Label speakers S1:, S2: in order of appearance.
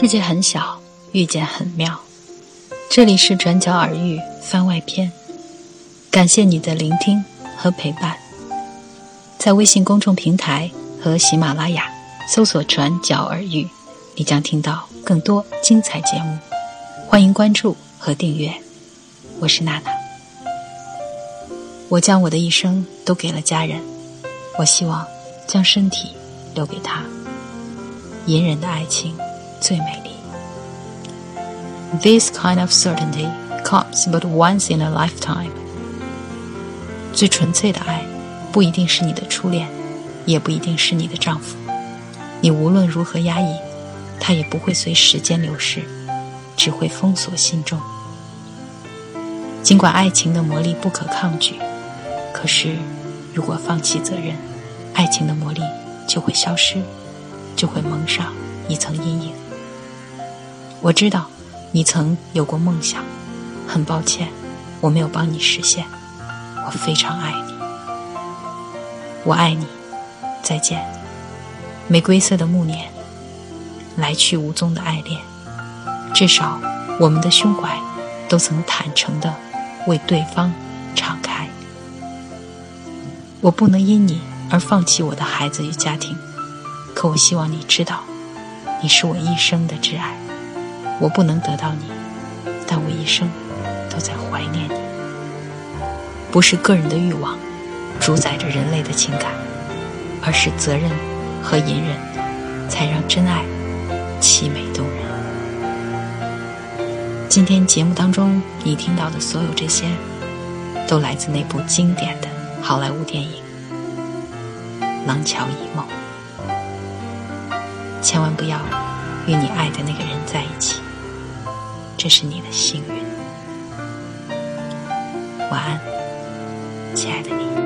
S1: 世界很小，遇见很妙。这里是转角耳语番外篇，感谢你的聆听和陪伴。在微信公众平台和喜马拉雅搜索“转角耳语”，你将听到更多精彩节目。欢迎关注和订阅。我是娜娜。我将我的一生都给了家人，我希望将身体留给他。隐忍的爱情。最美丽。This kind of certainty comes but once in a lifetime。最纯粹的爱，不一定是你的初恋，也不一定是你的丈夫。你无论如何压抑，它也不会随时间流逝，只会封锁心中。尽管爱情的魔力不可抗拒，可是如果放弃责任，爱情的魔力就会消失，就会蒙上一层阴影。我知道，你曾有过梦想，很抱歉，我没有帮你实现。我非常爱你，我爱你，再见。玫瑰色的暮年，来去无踪的爱恋，至少我们的胸怀都曾坦诚地为对方敞开。我不能因你而放弃我的孩子与家庭，可我希望你知道，你是我一生的挚爱。我不能得到你，但我一生都在怀念你。不是个人的欲望主宰着人类的情感，而是责任和隐忍，才让真爱凄美动人。今天节目当中你听到的所有这些，都来自那部经典的好莱坞电影《廊桥遗梦》。千万不要与你爱的那个人在一起。这是你的幸运。晚安，亲爱的你。